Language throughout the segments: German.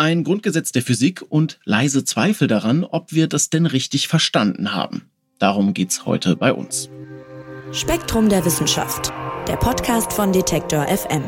Ein Grundgesetz der Physik und leise Zweifel daran, ob wir das denn richtig verstanden haben. Darum geht's heute bei uns. Spektrum der Wissenschaft, der Podcast von Detektor FM.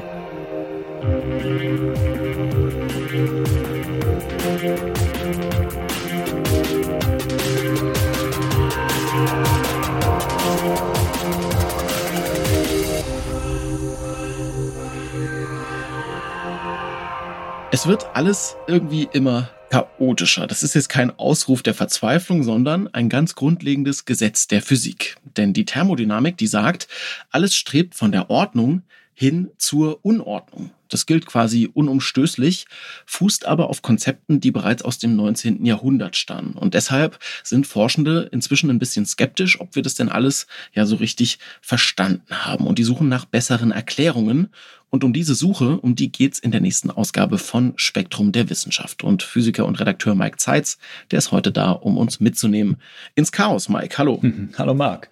Es wird alles irgendwie immer chaotischer. Das ist jetzt kein Ausruf der Verzweiflung, sondern ein ganz grundlegendes Gesetz der Physik. Denn die Thermodynamik, die sagt, alles strebt von der Ordnung hin zur Unordnung. Das gilt quasi unumstößlich, fußt aber auf Konzepten, die bereits aus dem 19. Jahrhundert stammen. Und deshalb sind Forschende inzwischen ein bisschen skeptisch, ob wir das denn alles ja so richtig verstanden haben. Und die suchen nach besseren Erklärungen. Und um diese Suche, um die geht's in der nächsten Ausgabe von Spektrum der Wissenschaft. Und Physiker und Redakteur Mike Zeitz, der ist heute da, um uns mitzunehmen ins Chaos. Mike, hallo. Hallo Marc.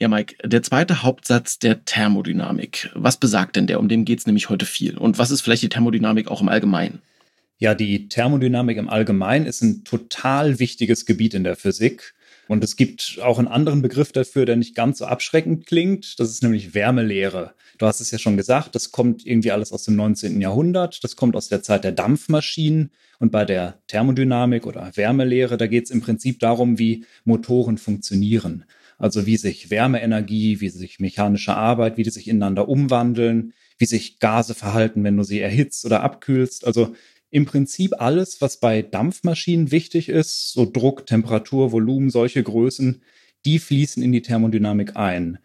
Ja, Mike, der zweite Hauptsatz der Thermodynamik. Was besagt denn der? Um den geht es nämlich heute viel. Und was ist vielleicht die Thermodynamik auch im Allgemeinen? Ja, die Thermodynamik im Allgemeinen ist ein total wichtiges Gebiet in der Physik. Und es gibt auch einen anderen Begriff dafür, der nicht ganz so abschreckend klingt. Das ist nämlich Wärmelehre. Du hast es ja schon gesagt, das kommt irgendwie alles aus dem 19. Jahrhundert. Das kommt aus der Zeit der Dampfmaschinen. Und bei der Thermodynamik oder Wärmelehre, da geht es im Prinzip darum, wie Motoren funktionieren. Also wie sich Wärmeenergie, wie sich mechanische Arbeit, wie die sich ineinander umwandeln, wie sich Gase verhalten, wenn du sie erhitzt oder abkühlst. Also im Prinzip alles, was bei Dampfmaschinen wichtig ist, so Druck, Temperatur, Volumen, solche Größen, die fließen in die Thermodynamik ein.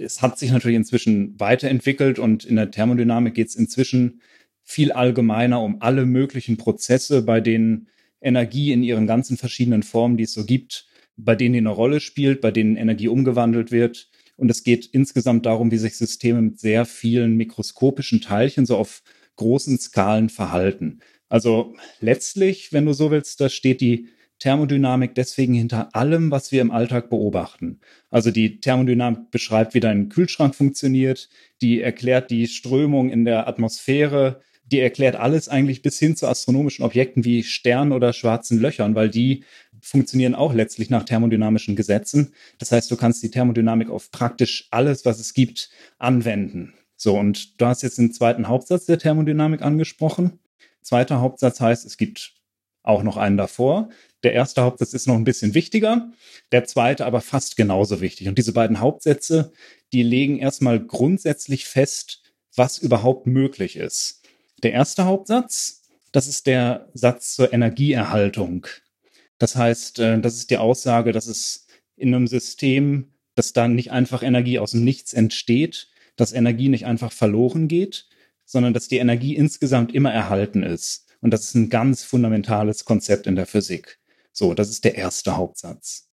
Es hat sich natürlich inzwischen weiterentwickelt und in der Thermodynamik geht es inzwischen viel allgemeiner um alle möglichen Prozesse, bei denen Energie in ihren ganzen verschiedenen Formen, die es so gibt, bei denen die eine Rolle spielt, bei denen Energie umgewandelt wird. Und es geht insgesamt darum, wie sich Systeme mit sehr vielen mikroskopischen Teilchen so auf großen Skalen verhalten. Also letztlich, wenn du so willst, da steht die Thermodynamik deswegen hinter allem, was wir im Alltag beobachten. Also die Thermodynamik beschreibt, wie dein Kühlschrank funktioniert, die erklärt die Strömung in der Atmosphäre, die erklärt alles eigentlich bis hin zu astronomischen Objekten wie Sternen oder schwarzen Löchern, weil die funktionieren auch letztlich nach thermodynamischen Gesetzen. Das heißt, du kannst die Thermodynamik auf praktisch alles, was es gibt, anwenden. So, und du hast jetzt den zweiten Hauptsatz der Thermodynamik angesprochen. Zweiter Hauptsatz heißt, es gibt auch noch einen davor. Der erste Hauptsatz ist noch ein bisschen wichtiger, der zweite aber fast genauso wichtig. Und diese beiden Hauptsätze, die legen erstmal grundsätzlich fest, was überhaupt möglich ist. Der erste Hauptsatz, das ist der Satz zur Energieerhaltung. Das heißt, äh, das ist die Aussage, dass es in einem System, dass da nicht einfach Energie aus dem Nichts entsteht, dass Energie nicht einfach verloren geht, sondern dass die Energie insgesamt immer erhalten ist. Und das ist ein ganz fundamentales Konzept in der Physik. So, das ist der erste Hauptsatz.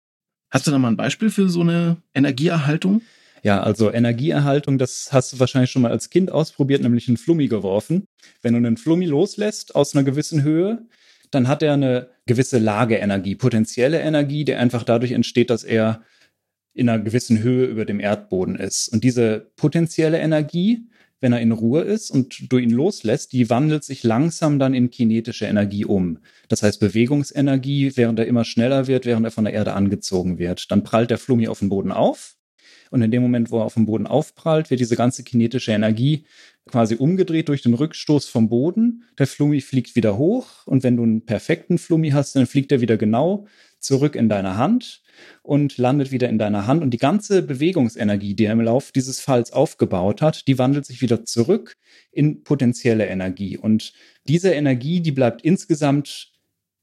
Hast du da mal ein Beispiel für so eine Energieerhaltung? Ja, also Energieerhaltung, das hast du wahrscheinlich schon mal als Kind ausprobiert, nämlich einen Flummi geworfen. Wenn du einen Flummi loslässt aus einer gewissen Höhe, dann hat er eine gewisse Lageenergie, potenzielle Energie, die einfach dadurch entsteht, dass er in einer gewissen Höhe über dem Erdboden ist. Und diese potenzielle Energie, wenn er in Ruhe ist und du ihn loslässt, die wandelt sich langsam dann in kinetische Energie um. Das heißt Bewegungsenergie, während er immer schneller wird, während er von der Erde angezogen wird. Dann prallt der Flummi auf den Boden auf. Und in dem Moment, wo er auf dem Boden aufprallt, wird diese ganze kinetische Energie quasi umgedreht durch den Rückstoß vom Boden. Der Flummi fliegt wieder hoch und wenn du einen perfekten Flummi hast, dann fliegt er wieder genau zurück in deine Hand und landet wieder in deiner Hand. Und die ganze Bewegungsenergie, die er im Lauf dieses Falls aufgebaut hat, die wandelt sich wieder zurück in potenzielle Energie. Und diese Energie, die bleibt insgesamt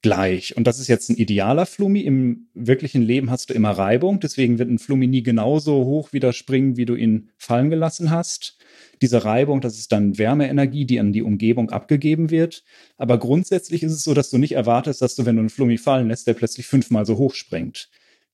gleich. Und das ist jetzt ein idealer Flummi. Im wirklichen Leben hast du immer Reibung. Deswegen wird ein Flummi nie genauso hoch wieder springen, wie du ihn fallen gelassen hast. Diese Reibung, das ist dann Wärmeenergie, die an die Umgebung abgegeben wird. Aber grundsätzlich ist es so, dass du nicht erwartest, dass du, wenn du einen Flummi fallen lässt, der plötzlich fünfmal so hoch springt.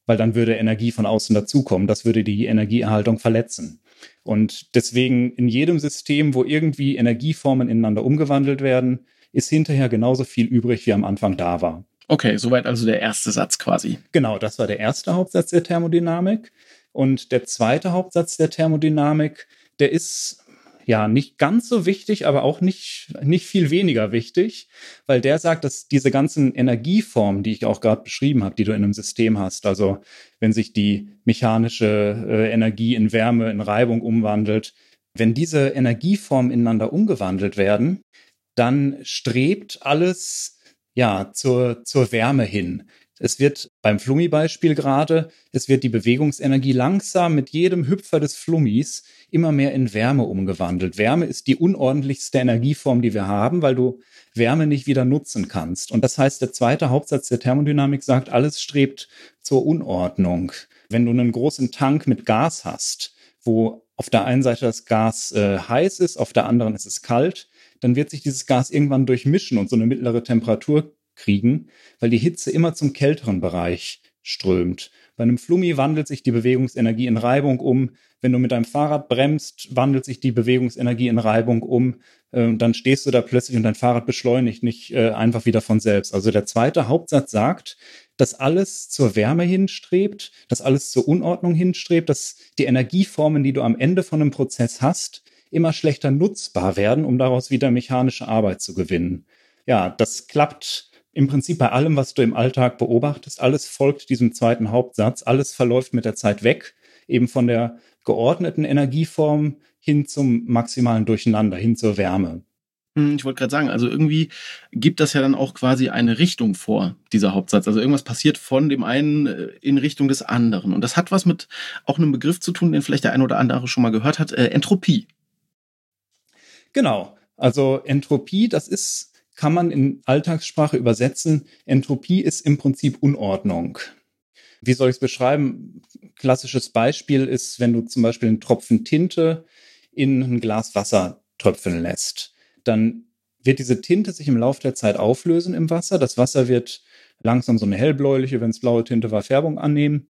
Weil dann würde Energie von außen dazukommen. Das würde die Energieerhaltung verletzen. Und deswegen in jedem System, wo irgendwie Energieformen ineinander umgewandelt werden, ist hinterher genauso viel übrig, wie am Anfang da war. Okay, soweit also der erste Satz quasi. Genau, das war der erste Hauptsatz der Thermodynamik. Und der zweite Hauptsatz der Thermodynamik, der ist ja nicht ganz so wichtig, aber auch nicht, nicht viel weniger wichtig, weil der sagt, dass diese ganzen Energieformen, die ich auch gerade beschrieben habe, die du in einem System hast, also wenn sich die mechanische äh, Energie in Wärme, in Reibung umwandelt, wenn diese Energieformen ineinander umgewandelt werden, dann strebt alles ja zur, zur Wärme hin. Es wird beim Flummi-Beispiel gerade, es wird die Bewegungsenergie langsam mit jedem Hüpfer des Flummis immer mehr in Wärme umgewandelt. Wärme ist die unordentlichste Energieform, die wir haben, weil du Wärme nicht wieder nutzen kannst. Und das heißt, der zweite Hauptsatz der Thermodynamik sagt, alles strebt zur Unordnung. Wenn du einen großen Tank mit Gas hast, wo auf der einen Seite das Gas äh, heiß ist, auf der anderen ist es kalt, dann wird sich dieses Gas irgendwann durchmischen und so eine mittlere Temperatur kriegen, weil die Hitze immer zum kälteren Bereich strömt. Bei einem Flummi wandelt sich die Bewegungsenergie in Reibung um. Wenn du mit deinem Fahrrad bremst, wandelt sich die Bewegungsenergie in Reibung um. Ähm, dann stehst du da plötzlich und dein Fahrrad beschleunigt nicht äh, einfach wieder von selbst. Also der zweite Hauptsatz sagt, dass alles zur Wärme hinstrebt, dass alles zur Unordnung hinstrebt, dass die Energieformen, die du am Ende von einem Prozess hast, immer schlechter nutzbar werden, um daraus wieder mechanische Arbeit zu gewinnen. Ja, das klappt im Prinzip bei allem, was du im Alltag beobachtest, alles folgt diesem zweiten Hauptsatz, alles verläuft mit der Zeit weg, eben von der geordneten Energieform hin zum maximalen Durcheinander, hin zur Wärme. Hm, ich wollte gerade sagen, also irgendwie gibt das ja dann auch quasi eine Richtung vor, dieser Hauptsatz. Also irgendwas passiert von dem einen äh, in Richtung des anderen. Und das hat was mit auch einem Begriff zu tun, den vielleicht der eine oder andere schon mal gehört hat, äh, Entropie. Genau. Also Entropie, das ist kann man in Alltagssprache übersetzen. Entropie ist im Prinzip Unordnung. Wie soll ich es beschreiben? Klassisches Beispiel ist, wenn du zum Beispiel einen Tropfen Tinte in ein Glas Wasser tröpfeln lässt. Dann wird diese Tinte sich im Laufe der Zeit auflösen im Wasser. Das Wasser wird langsam so eine hellbläuliche, wenn es blaue Tinte war, Färbung annehmen.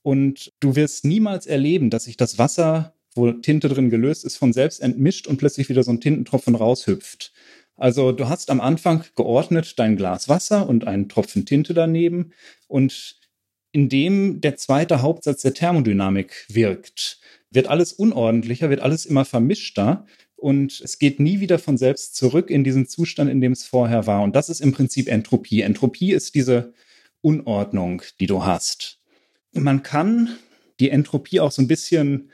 Und du wirst niemals erleben, dass sich das Wasser, wo Tinte drin gelöst ist, von selbst entmischt und plötzlich wieder so ein Tintentropfen raushüpft. Also du hast am Anfang geordnet dein Glas Wasser und einen Tropfen Tinte daneben und indem der zweite Hauptsatz der Thermodynamik wirkt, wird alles unordentlicher, wird alles immer vermischter und es geht nie wieder von selbst zurück in diesen Zustand, in dem es vorher war. Und das ist im Prinzip Entropie. Entropie ist diese Unordnung, die du hast. Man kann die Entropie auch so ein bisschen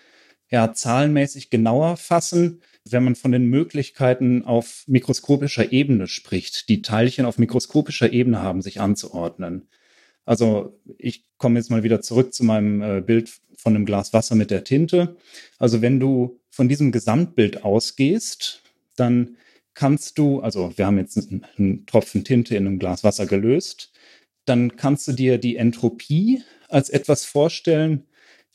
ja, zahlenmäßig genauer fassen wenn man von den Möglichkeiten auf mikroskopischer Ebene spricht, die Teilchen auf mikroskopischer Ebene haben, sich anzuordnen. Also ich komme jetzt mal wieder zurück zu meinem äh, Bild von einem Glas Wasser mit der Tinte. Also wenn du von diesem Gesamtbild ausgehst, dann kannst du, also wir haben jetzt einen, einen Tropfen Tinte in einem Glas Wasser gelöst, dann kannst du dir die Entropie als etwas vorstellen,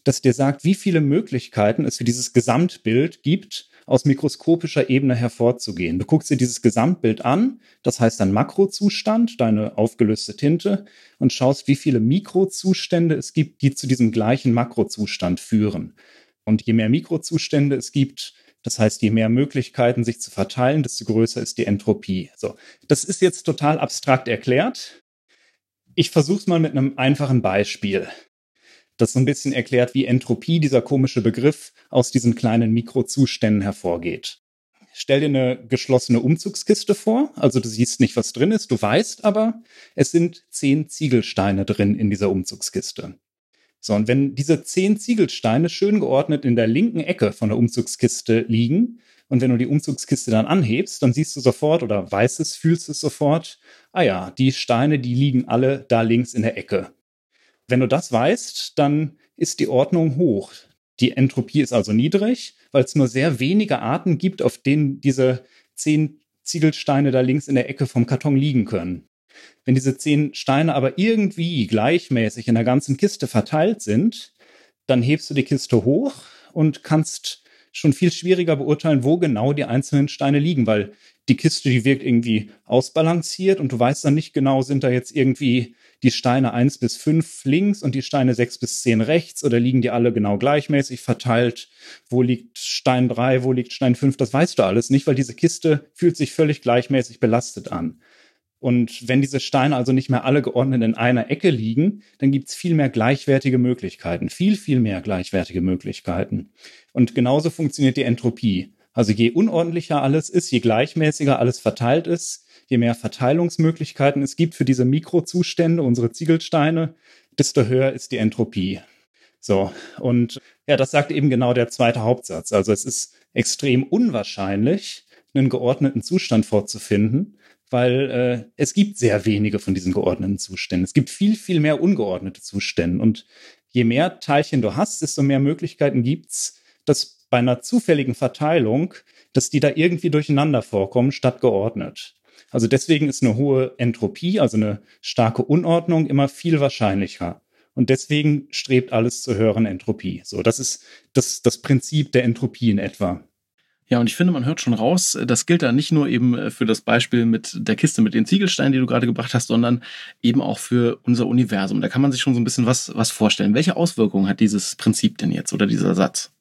das dir sagt, wie viele Möglichkeiten es für dieses Gesamtbild gibt, aus mikroskopischer Ebene hervorzugehen. Du guckst dir dieses Gesamtbild an, das heißt ein Makrozustand, deine aufgelöste Tinte, und schaust, wie viele Mikrozustände es gibt, die zu diesem gleichen Makrozustand führen. Und je mehr Mikrozustände es gibt, das heißt, je mehr Möglichkeiten sich zu verteilen, desto größer ist die Entropie. So, das ist jetzt total abstrakt erklärt. Ich versuche es mal mit einem einfachen Beispiel das so ein bisschen erklärt, wie Entropie, dieser komische Begriff, aus diesen kleinen Mikrozuständen hervorgeht. Stell dir eine geschlossene Umzugskiste vor, also du siehst nicht, was drin ist, du weißt aber, es sind zehn Ziegelsteine drin in dieser Umzugskiste. So, und wenn diese zehn Ziegelsteine schön geordnet in der linken Ecke von der Umzugskiste liegen, und wenn du die Umzugskiste dann anhebst, dann siehst du sofort oder weißt es, fühlst es sofort, ah ja, die Steine, die liegen alle da links in der Ecke. Wenn du das weißt, dann ist die Ordnung hoch. Die Entropie ist also niedrig, weil es nur sehr wenige Arten gibt, auf denen diese zehn Ziegelsteine da links in der Ecke vom Karton liegen können. Wenn diese zehn Steine aber irgendwie gleichmäßig in der ganzen Kiste verteilt sind, dann hebst du die Kiste hoch und kannst schon viel schwieriger beurteilen, wo genau die einzelnen Steine liegen, weil die Kiste, die wirkt irgendwie ausbalanciert und du weißt dann nicht genau, sind da jetzt irgendwie die Steine eins bis fünf links und die Steine sechs bis zehn rechts oder liegen die alle genau gleichmäßig verteilt? Wo liegt Stein drei, wo liegt Stein fünf? Das weißt du alles nicht, weil diese Kiste fühlt sich völlig gleichmäßig belastet an. Und wenn diese Steine also nicht mehr alle geordnet in einer Ecke liegen, dann gibt's viel mehr gleichwertige Möglichkeiten, viel, viel mehr gleichwertige Möglichkeiten. Und genauso funktioniert die Entropie. Also je unordentlicher alles ist, je gleichmäßiger alles verteilt ist, je mehr Verteilungsmöglichkeiten es gibt für diese Mikrozustände, unsere Ziegelsteine, desto höher ist die Entropie. So, und ja, das sagt eben genau der zweite Hauptsatz. Also es ist extrem unwahrscheinlich, einen geordneten Zustand vorzufinden, weil äh, es gibt sehr wenige von diesen geordneten Zuständen. Es gibt viel, viel mehr ungeordnete Zustände. Und je mehr Teilchen du hast, desto mehr Möglichkeiten gibt's, dass bei einer zufälligen Verteilung, dass die da irgendwie durcheinander vorkommen, statt geordnet. Also deswegen ist eine hohe Entropie, also eine starke Unordnung, immer viel wahrscheinlicher. Und deswegen strebt alles zur höheren Entropie. So, das ist das, das Prinzip der Entropie in etwa. Ja, und ich finde, man hört schon raus, das gilt da nicht nur eben für das Beispiel mit der Kiste mit den Ziegelsteinen, die du gerade gebracht hast, sondern eben auch für unser Universum. Da kann man sich schon so ein bisschen was, was vorstellen. Welche Auswirkungen hat dieses Prinzip denn jetzt oder dieser Satz?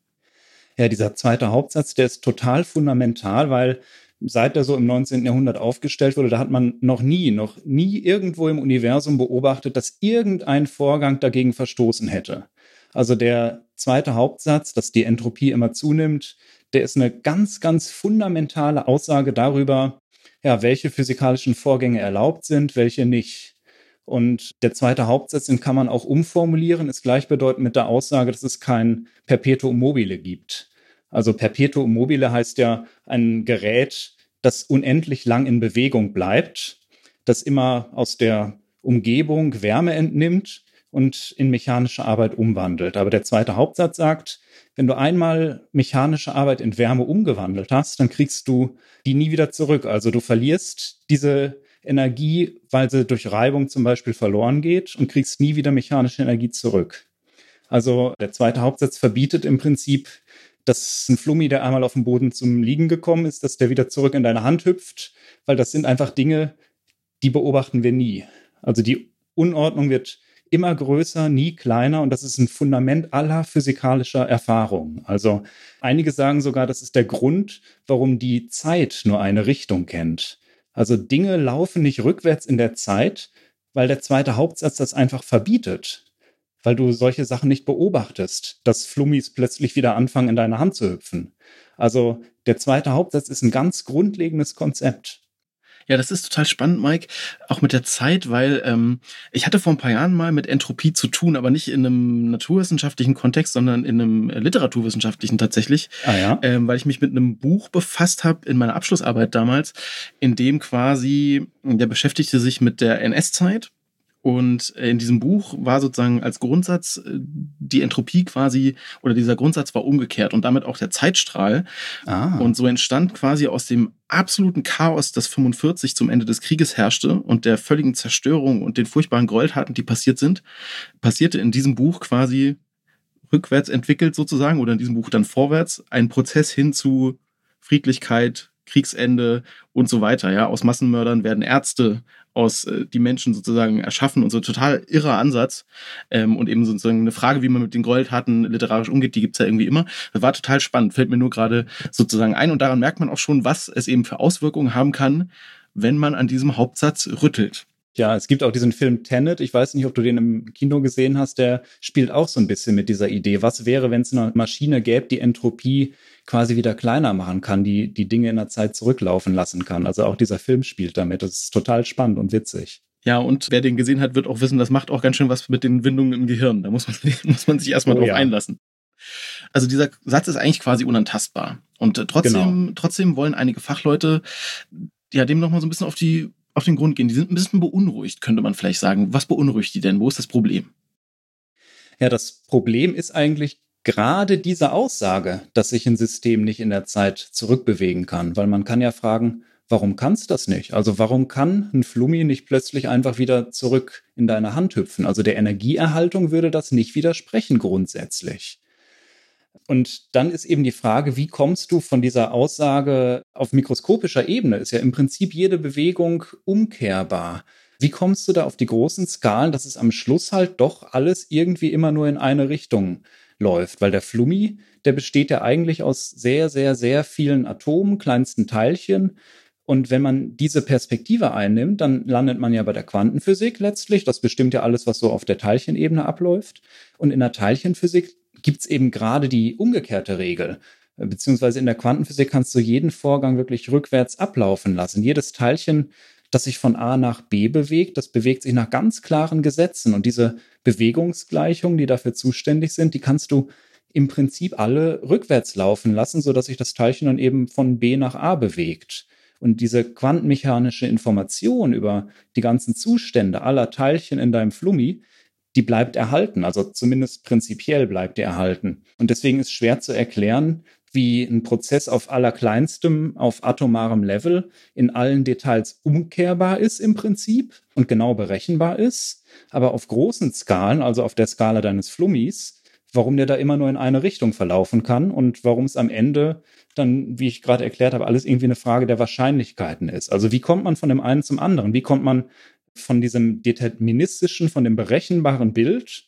Ja, dieser zweite Hauptsatz, der ist total fundamental, weil seit er so im 19. Jahrhundert aufgestellt wurde, da hat man noch nie, noch nie irgendwo im Universum beobachtet, dass irgendein Vorgang dagegen verstoßen hätte. Also der zweite Hauptsatz, dass die Entropie immer zunimmt, der ist eine ganz, ganz fundamentale Aussage darüber, ja, welche physikalischen Vorgänge erlaubt sind, welche nicht. Und der zweite Hauptsatz, den kann man auch umformulieren, ist gleichbedeutend mit der Aussage, dass es kein Perpetuum mobile gibt. Also Perpetuum mobile heißt ja ein Gerät, das unendlich lang in Bewegung bleibt, das immer aus der Umgebung Wärme entnimmt und in mechanische Arbeit umwandelt. Aber der zweite Hauptsatz sagt, wenn du einmal mechanische Arbeit in Wärme umgewandelt hast, dann kriegst du die nie wieder zurück. Also du verlierst diese Energie, weil sie durch Reibung zum Beispiel verloren geht und kriegst nie wieder mechanische Energie zurück. Also der zweite Hauptsatz verbietet im Prinzip, dass ein Flummi, der einmal auf dem Boden zum Liegen gekommen ist, dass der wieder zurück in deine Hand hüpft, weil das sind einfach Dinge, die beobachten wir nie. Also die Unordnung wird immer größer, nie kleiner und das ist ein Fundament aller physikalischer Erfahrungen. Also einige sagen sogar, das ist der Grund, warum die Zeit nur eine Richtung kennt. Also Dinge laufen nicht rückwärts in der Zeit, weil der zweite Hauptsatz das einfach verbietet, weil du solche Sachen nicht beobachtest, dass Flummis plötzlich wieder anfangen, in deine Hand zu hüpfen. Also der zweite Hauptsatz ist ein ganz grundlegendes Konzept. Ja, das ist total spannend, Mike, auch mit der Zeit, weil ähm, ich hatte vor ein paar Jahren mal mit Entropie zu tun, aber nicht in einem naturwissenschaftlichen Kontext, sondern in einem literaturwissenschaftlichen tatsächlich, ah, ja? ähm, weil ich mich mit einem Buch befasst habe in meiner Abschlussarbeit damals, in dem quasi der beschäftigte sich mit der NS-Zeit und in diesem Buch war sozusagen als Grundsatz äh, die Entropie quasi, oder dieser Grundsatz war umgekehrt und damit auch der Zeitstrahl. Ah. Und so entstand quasi aus dem absoluten Chaos, das 45 zum Ende des Krieges herrschte und der völligen Zerstörung und den furchtbaren Gräueltaten, die passiert sind, passierte in diesem Buch quasi rückwärts entwickelt sozusagen oder in diesem Buch dann vorwärts ein Prozess hin zu Friedlichkeit, Kriegsende und so weiter. Ja, aus Massenmördern werden Ärzte, aus äh, die Menschen sozusagen erschaffen und so total irrer Ansatz ähm, und eben sozusagen eine Frage, wie man mit den Gräueltaten literarisch umgeht, die gibt's ja irgendwie immer. Das war total spannend, fällt mir nur gerade sozusagen ein und daran merkt man auch schon, was es eben für Auswirkungen haben kann, wenn man an diesem Hauptsatz rüttelt. Ja, es gibt auch diesen Film Tenet. Ich weiß nicht, ob du den im Kino gesehen hast. Der spielt auch so ein bisschen mit dieser Idee. Was wäre, wenn es eine Maschine gäbe, die Entropie quasi wieder kleiner machen kann, die die Dinge in der Zeit zurücklaufen lassen kann? Also auch dieser Film spielt damit. Das ist total spannend und witzig. Ja, und wer den gesehen hat, wird auch wissen, das macht auch ganz schön was mit den Windungen im Gehirn. Da muss man, muss man sich erstmal oh, drauf ja. einlassen. Also dieser Satz ist eigentlich quasi unantastbar. Und äh, trotzdem, genau. trotzdem wollen einige Fachleute ja dem nochmal so ein bisschen auf die auf den Grund gehen. Die sind ein bisschen beunruhigt, könnte man vielleicht sagen. Was beunruhigt die denn? Wo ist das Problem? Ja, das Problem ist eigentlich gerade diese Aussage, dass sich ein System nicht in der Zeit zurückbewegen kann, weil man kann ja fragen, warum kann es das nicht? Also warum kann ein Flummi nicht plötzlich einfach wieder zurück in deine Hand hüpfen? Also der Energieerhaltung würde das nicht widersprechen grundsätzlich. Und dann ist eben die Frage, wie kommst du von dieser Aussage auf mikroskopischer Ebene? Ist ja im Prinzip jede Bewegung umkehrbar. Wie kommst du da auf die großen Skalen, dass es am Schluss halt doch alles irgendwie immer nur in eine Richtung läuft? Weil der Flummi, der besteht ja eigentlich aus sehr, sehr, sehr vielen Atomen, kleinsten Teilchen. Und wenn man diese Perspektive einnimmt, dann landet man ja bei der Quantenphysik letztlich. Das bestimmt ja alles, was so auf der Teilchenebene abläuft. Und in der Teilchenphysik gibt es eben gerade die umgekehrte Regel. beziehungsweise in der Quantenphysik kannst du jeden Vorgang wirklich rückwärts ablaufen lassen. Jedes Teilchen, das sich von A nach B bewegt, das bewegt sich nach ganz klaren Gesetzen. Und diese Bewegungsgleichungen, die dafür zuständig sind, die kannst du im Prinzip alle rückwärts laufen lassen, sodass sich das Teilchen dann eben von B nach A bewegt. Und diese quantenmechanische Information über die ganzen Zustände aller Teilchen in deinem Flummi, die bleibt erhalten. Also zumindest prinzipiell bleibt die erhalten. Und deswegen ist schwer zu erklären, wie ein Prozess auf allerkleinstem, auf atomarem Level in allen Details umkehrbar ist im Prinzip und genau berechenbar ist, aber auf großen Skalen, also auf der Skala deines Flummis, warum der da immer nur in eine Richtung verlaufen kann und warum es am Ende dann, wie ich gerade erklärt habe, alles irgendwie eine Frage der Wahrscheinlichkeiten ist. Also wie kommt man von dem einen zum anderen? Wie kommt man von diesem deterministischen, von dem berechenbaren Bild,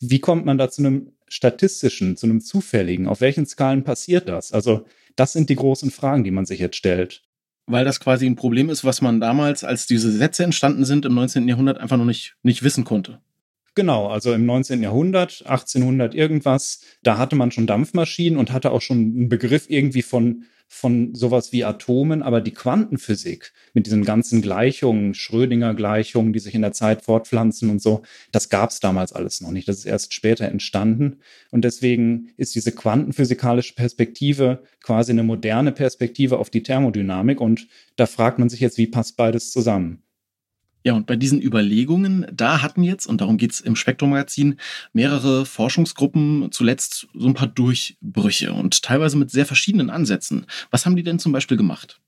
wie kommt man da zu einem statistischen, zu einem zufälligen? Auf welchen Skalen passiert das? Also das sind die großen Fragen, die man sich jetzt stellt. Weil das quasi ein Problem ist, was man damals, als diese Sätze entstanden sind, im 19. Jahrhundert einfach noch nicht, nicht wissen konnte. Genau, also im 19. Jahrhundert, 1800 irgendwas, da hatte man schon Dampfmaschinen und hatte auch schon einen Begriff irgendwie von von sowas wie Atomen, aber die Quantenphysik mit diesen ganzen Gleichungen, Schrödinger-Gleichungen, die sich in der Zeit fortpflanzen und so, das gab es damals alles noch nicht. Das ist erst später entstanden. Und deswegen ist diese quantenphysikalische Perspektive quasi eine moderne Perspektive auf die Thermodynamik. Und da fragt man sich jetzt, wie passt beides zusammen? Ja, und bei diesen Überlegungen, da hatten jetzt, und darum geht's im Spektrum-Magazin, mehrere Forschungsgruppen zuletzt so ein paar Durchbrüche und teilweise mit sehr verschiedenen Ansätzen. Was haben die denn zum Beispiel gemacht?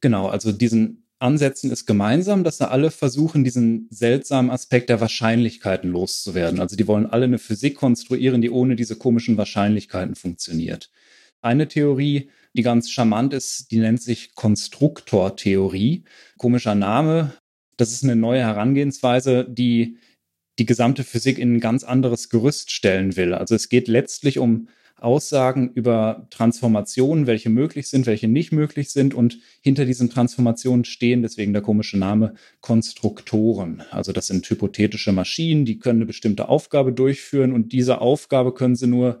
Genau, also diesen Ansätzen ist gemeinsam, dass sie alle versuchen, diesen seltsamen Aspekt der Wahrscheinlichkeiten loszuwerden. Also die wollen alle eine Physik konstruieren, die ohne diese komischen Wahrscheinlichkeiten funktioniert. Eine Theorie, die ganz charmant ist, die nennt sich Konstruktortheorie. Komischer Name, das ist eine neue Herangehensweise, die die gesamte Physik in ein ganz anderes Gerüst stellen will. Also es geht letztlich um Aussagen über Transformationen, welche möglich sind, welche nicht möglich sind. Und hinter diesen Transformationen stehen, deswegen der komische Name, Konstruktoren. Also das sind hypothetische Maschinen, die können eine bestimmte Aufgabe durchführen und diese Aufgabe können sie nur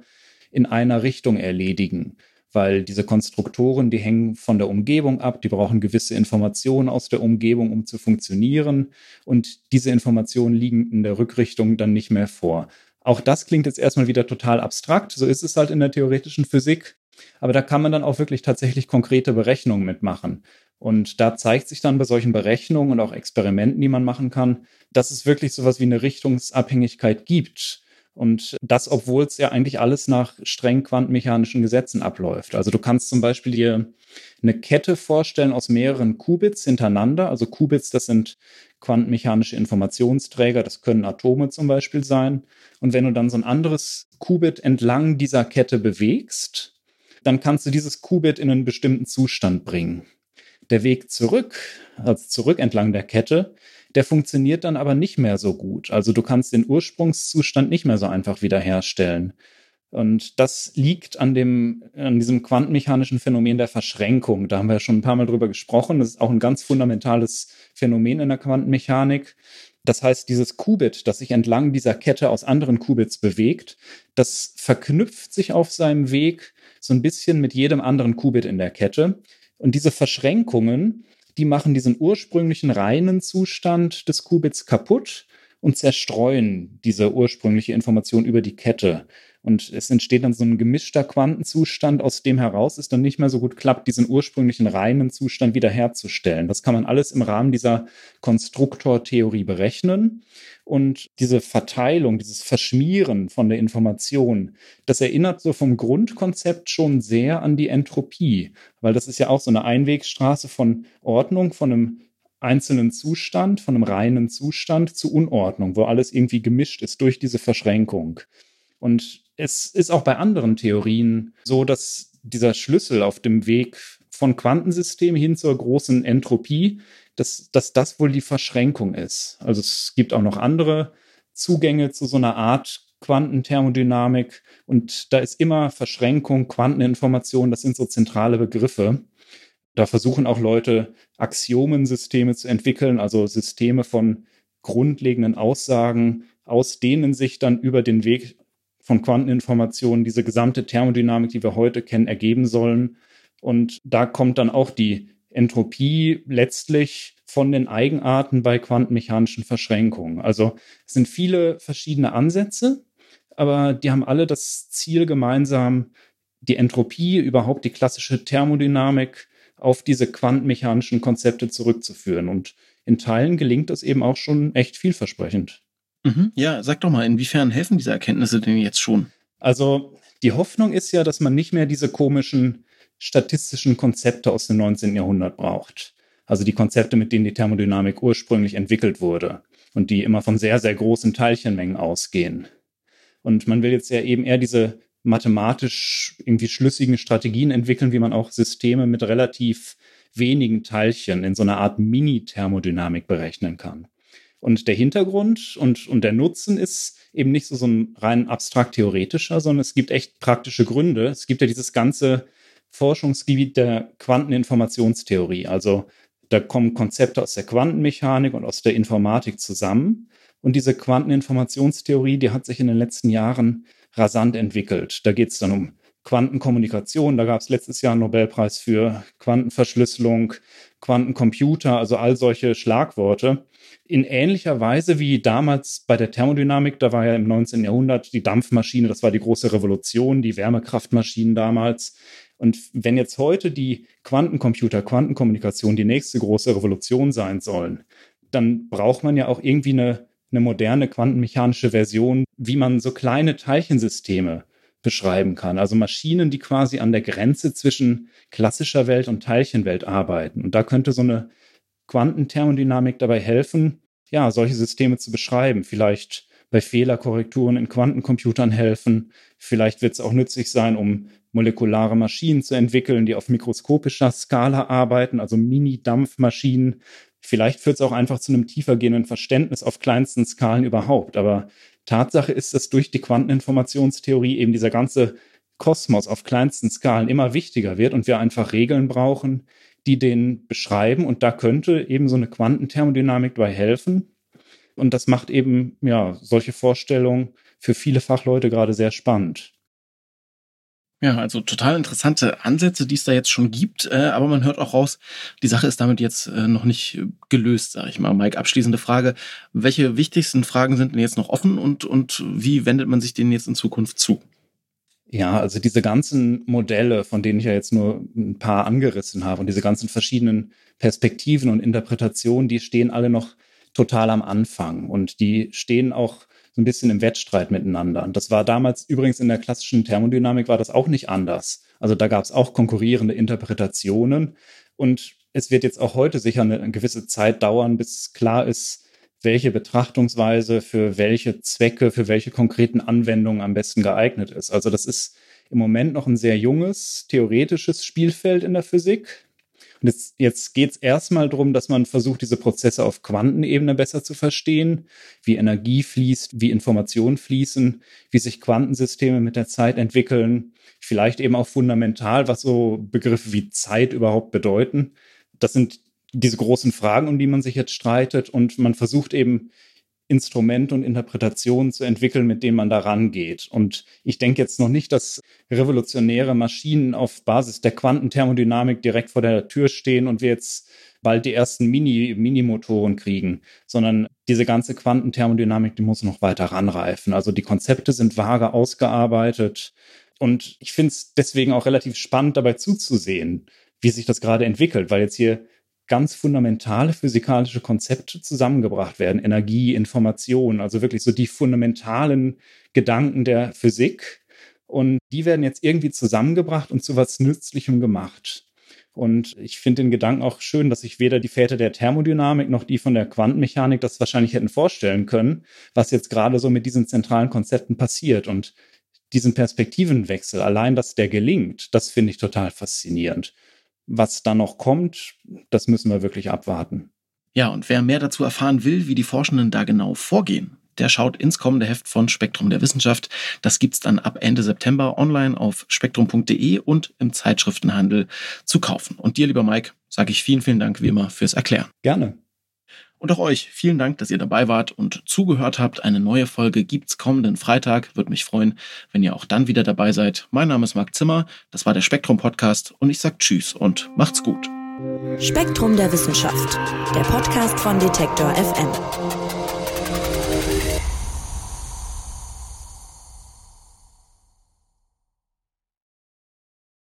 in einer Richtung erledigen weil diese Konstruktoren, die hängen von der Umgebung ab, die brauchen gewisse Informationen aus der Umgebung, um zu funktionieren und diese Informationen liegen in der Rückrichtung dann nicht mehr vor. Auch das klingt jetzt erstmal wieder total abstrakt, so ist es halt in der theoretischen Physik, aber da kann man dann auch wirklich tatsächlich konkrete Berechnungen mitmachen. Und da zeigt sich dann bei solchen Berechnungen und auch Experimenten, die man machen kann, dass es wirklich sowas wie eine Richtungsabhängigkeit gibt und das, obwohl es ja eigentlich alles nach streng quantenmechanischen Gesetzen abläuft. Also du kannst zum Beispiel dir eine Kette vorstellen aus mehreren Qubits hintereinander. Also Qubits, das sind quantenmechanische Informationsträger, das können Atome zum Beispiel sein. Und wenn du dann so ein anderes Qubit entlang dieser Kette bewegst, dann kannst du dieses Qubit in einen bestimmten Zustand bringen. Der Weg zurück, also zurück entlang der Kette, der funktioniert dann aber nicht mehr so gut. Also du kannst den Ursprungszustand nicht mehr so einfach wiederherstellen. Und das liegt an dem, an diesem quantenmechanischen Phänomen der Verschränkung. Da haben wir schon ein paar Mal drüber gesprochen. Das ist auch ein ganz fundamentales Phänomen in der Quantenmechanik. Das heißt, dieses Qubit, das sich entlang dieser Kette aus anderen Qubits bewegt, das verknüpft sich auf seinem Weg so ein bisschen mit jedem anderen Qubit in der Kette. Und diese Verschränkungen, die machen diesen ursprünglichen reinen Zustand des Qubits kaputt und zerstreuen diese ursprüngliche Information über die Kette. Und es entsteht dann so ein gemischter Quantenzustand, aus dem heraus es dann nicht mehr so gut klappt, diesen ursprünglichen reinen Zustand wiederherzustellen. Das kann man alles im Rahmen dieser Konstruktortheorie berechnen. Und diese Verteilung, dieses Verschmieren von der Information, das erinnert so vom Grundkonzept schon sehr an die Entropie, weil das ist ja auch so eine Einwegstraße von Ordnung, von einem einzelnen Zustand, von einem reinen Zustand zu Unordnung, wo alles irgendwie gemischt ist durch diese Verschränkung. Und es ist auch bei anderen Theorien so, dass dieser Schlüssel auf dem Weg von Quantensystemen hin zur großen Entropie, dass, dass das wohl die Verschränkung ist. Also es gibt auch noch andere Zugänge zu so einer Art Quantenthermodynamik und da ist immer Verschränkung, Quanteninformation, das sind so zentrale Begriffe. Da versuchen auch Leute Axiomensysteme zu entwickeln, also Systeme von grundlegenden Aussagen, aus denen sich dann über den Weg von Quanteninformationen diese gesamte Thermodynamik, die wir heute kennen, ergeben sollen. Und da kommt dann auch die Entropie letztlich von den Eigenarten bei quantenmechanischen Verschränkungen. Also es sind viele verschiedene Ansätze, aber die haben alle das Ziel gemeinsam, die Entropie, überhaupt die klassische Thermodynamik auf diese quantenmechanischen Konzepte zurückzuführen. Und in Teilen gelingt das eben auch schon echt vielversprechend. Mhm. Ja, sag doch mal, inwiefern helfen diese Erkenntnisse denn jetzt schon? Also die Hoffnung ist ja, dass man nicht mehr diese komischen statistischen Konzepte aus dem 19. Jahrhundert braucht. Also die Konzepte, mit denen die Thermodynamik ursprünglich entwickelt wurde und die immer von sehr, sehr großen Teilchenmengen ausgehen. Und man will jetzt ja eben eher diese mathematisch irgendwie schlüssigen Strategien entwickeln, wie man auch Systeme mit relativ wenigen Teilchen in so einer Art Mini-Thermodynamik berechnen kann. Und der Hintergrund und, und der Nutzen ist eben nicht so, so ein rein abstrakt theoretischer, sondern es gibt echt praktische Gründe. Es gibt ja dieses ganze Forschungsgebiet der Quanteninformationstheorie. Also da kommen Konzepte aus der Quantenmechanik und aus der Informatik zusammen. Und diese Quanteninformationstheorie, die hat sich in den letzten Jahren rasant entwickelt. Da geht es dann um Quantenkommunikation. Da gab es letztes Jahr einen Nobelpreis für Quantenverschlüsselung, Quantencomputer, also all solche Schlagworte. In ähnlicher Weise wie damals bei der Thermodynamik, da war ja im 19. Jahrhundert die Dampfmaschine, das war die große Revolution, die Wärmekraftmaschinen damals. Und wenn jetzt heute die Quantencomputer, Quantenkommunikation die nächste große Revolution sein sollen, dann braucht man ja auch irgendwie eine, eine moderne quantenmechanische Version, wie man so kleine Teilchensysteme beschreiben kann. Also Maschinen, die quasi an der Grenze zwischen klassischer Welt und Teilchenwelt arbeiten. Und da könnte so eine Quantenthermodynamik dabei helfen, ja, solche Systeme zu beschreiben. Vielleicht bei Fehlerkorrekturen in Quantencomputern helfen. Vielleicht wird es auch nützlich sein, um molekulare Maschinen zu entwickeln, die auf mikroskopischer Skala arbeiten, also Mini-Dampfmaschinen. Vielleicht führt es auch einfach zu einem tiefergehenden Verständnis auf kleinsten Skalen überhaupt. Aber Tatsache ist, dass durch die Quanteninformationstheorie eben dieser ganze Kosmos auf kleinsten Skalen immer wichtiger wird und wir einfach Regeln brauchen, die den beschreiben. Und da könnte eben so eine Quantenthermodynamik dabei helfen. Und das macht eben, ja, solche Vorstellungen für viele Fachleute gerade sehr spannend. Ja, also total interessante Ansätze, die es da jetzt schon gibt, äh, aber man hört auch raus, die Sache ist damit jetzt äh, noch nicht gelöst, sage ich mal. Mike, abschließende Frage. Welche wichtigsten Fragen sind denn jetzt noch offen und, und wie wendet man sich denen jetzt in Zukunft zu? Ja, also diese ganzen Modelle, von denen ich ja jetzt nur ein paar angerissen habe und diese ganzen verschiedenen Perspektiven und Interpretationen, die stehen alle noch total am Anfang und die stehen auch so ein bisschen im Wettstreit miteinander. Und das war damals übrigens in der klassischen Thermodynamik war das auch nicht anders. Also da gab es auch konkurrierende Interpretationen. Und es wird jetzt auch heute sicher eine, gewisse Zeit dauern, bis klar ist, welche Betrachtungsweise für welche Zwecke, für welche konkreten Anwendungen am besten geeignet ist. Also das ist im Moment noch ein sehr junges theoretisches Spielfeld in der Physik. Und jetzt, jetzt geht es erstmal darum, dass man versucht, diese Prozesse auf Quantenebene besser zu verstehen, wie Energie fließt, wie Informationen fließen, wie sich Quantensysteme mit der Zeit entwickeln, vielleicht eben auch fundamental, was so Begriffe wie Zeit überhaupt bedeuten. Das sind diese großen Fragen, um die man sich jetzt streitet. Und man versucht eben Instrumente und Interpretationen zu entwickeln, mit denen man da rangeht. Und ich denke jetzt noch nicht, dass revolutionäre Maschinen auf Basis der Quantenthermodynamik direkt vor der Tür stehen und wir jetzt bald die ersten Mini, Minimotoren kriegen, sondern diese ganze Quantenthermodynamik, die muss noch weiter ranreifen. Also die Konzepte sind vage ausgearbeitet. Und ich finde es deswegen auch relativ spannend, dabei zuzusehen, wie sich das gerade entwickelt, weil jetzt hier ganz fundamentale physikalische Konzepte zusammengebracht werden. Energie, Information, also wirklich so die fundamentalen Gedanken der Physik. Und die werden jetzt irgendwie zusammengebracht und zu was Nützlichem gemacht. Und ich finde den Gedanken auch schön, dass sich weder die Väter der Thermodynamik noch die von der Quantenmechanik das wahrscheinlich hätten vorstellen können, was jetzt gerade so mit diesen zentralen Konzepten passiert. Und diesen Perspektivenwechsel, allein dass der gelingt, das finde ich total faszinierend. Was da noch kommt, das müssen wir wirklich abwarten. Ja, und wer mehr dazu erfahren will, wie die Forschenden da genau vorgehen, der schaut ins kommende Heft von Spektrum der Wissenschaft. Das gibt's dann ab Ende September online auf spektrum.de und im Zeitschriftenhandel zu kaufen. Und dir, lieber Mike, sage ich vielen, vielen Dank wie immer fürs Erklären. Gerne. Und auch euch vielen Dank, dass ihr dabei wart und zugehört habt. Eine neue Folge gibt's kommenden Freitag. Würde mich freuen, wenn ihr auch dann wieder dabei seid. Mein Name ist Marc Zimmer. Das war der Spektrum Podcast und ich sag Tschüss und macht's gut. Spektrum der Wissenschaft, der Podcast von Detektor FM.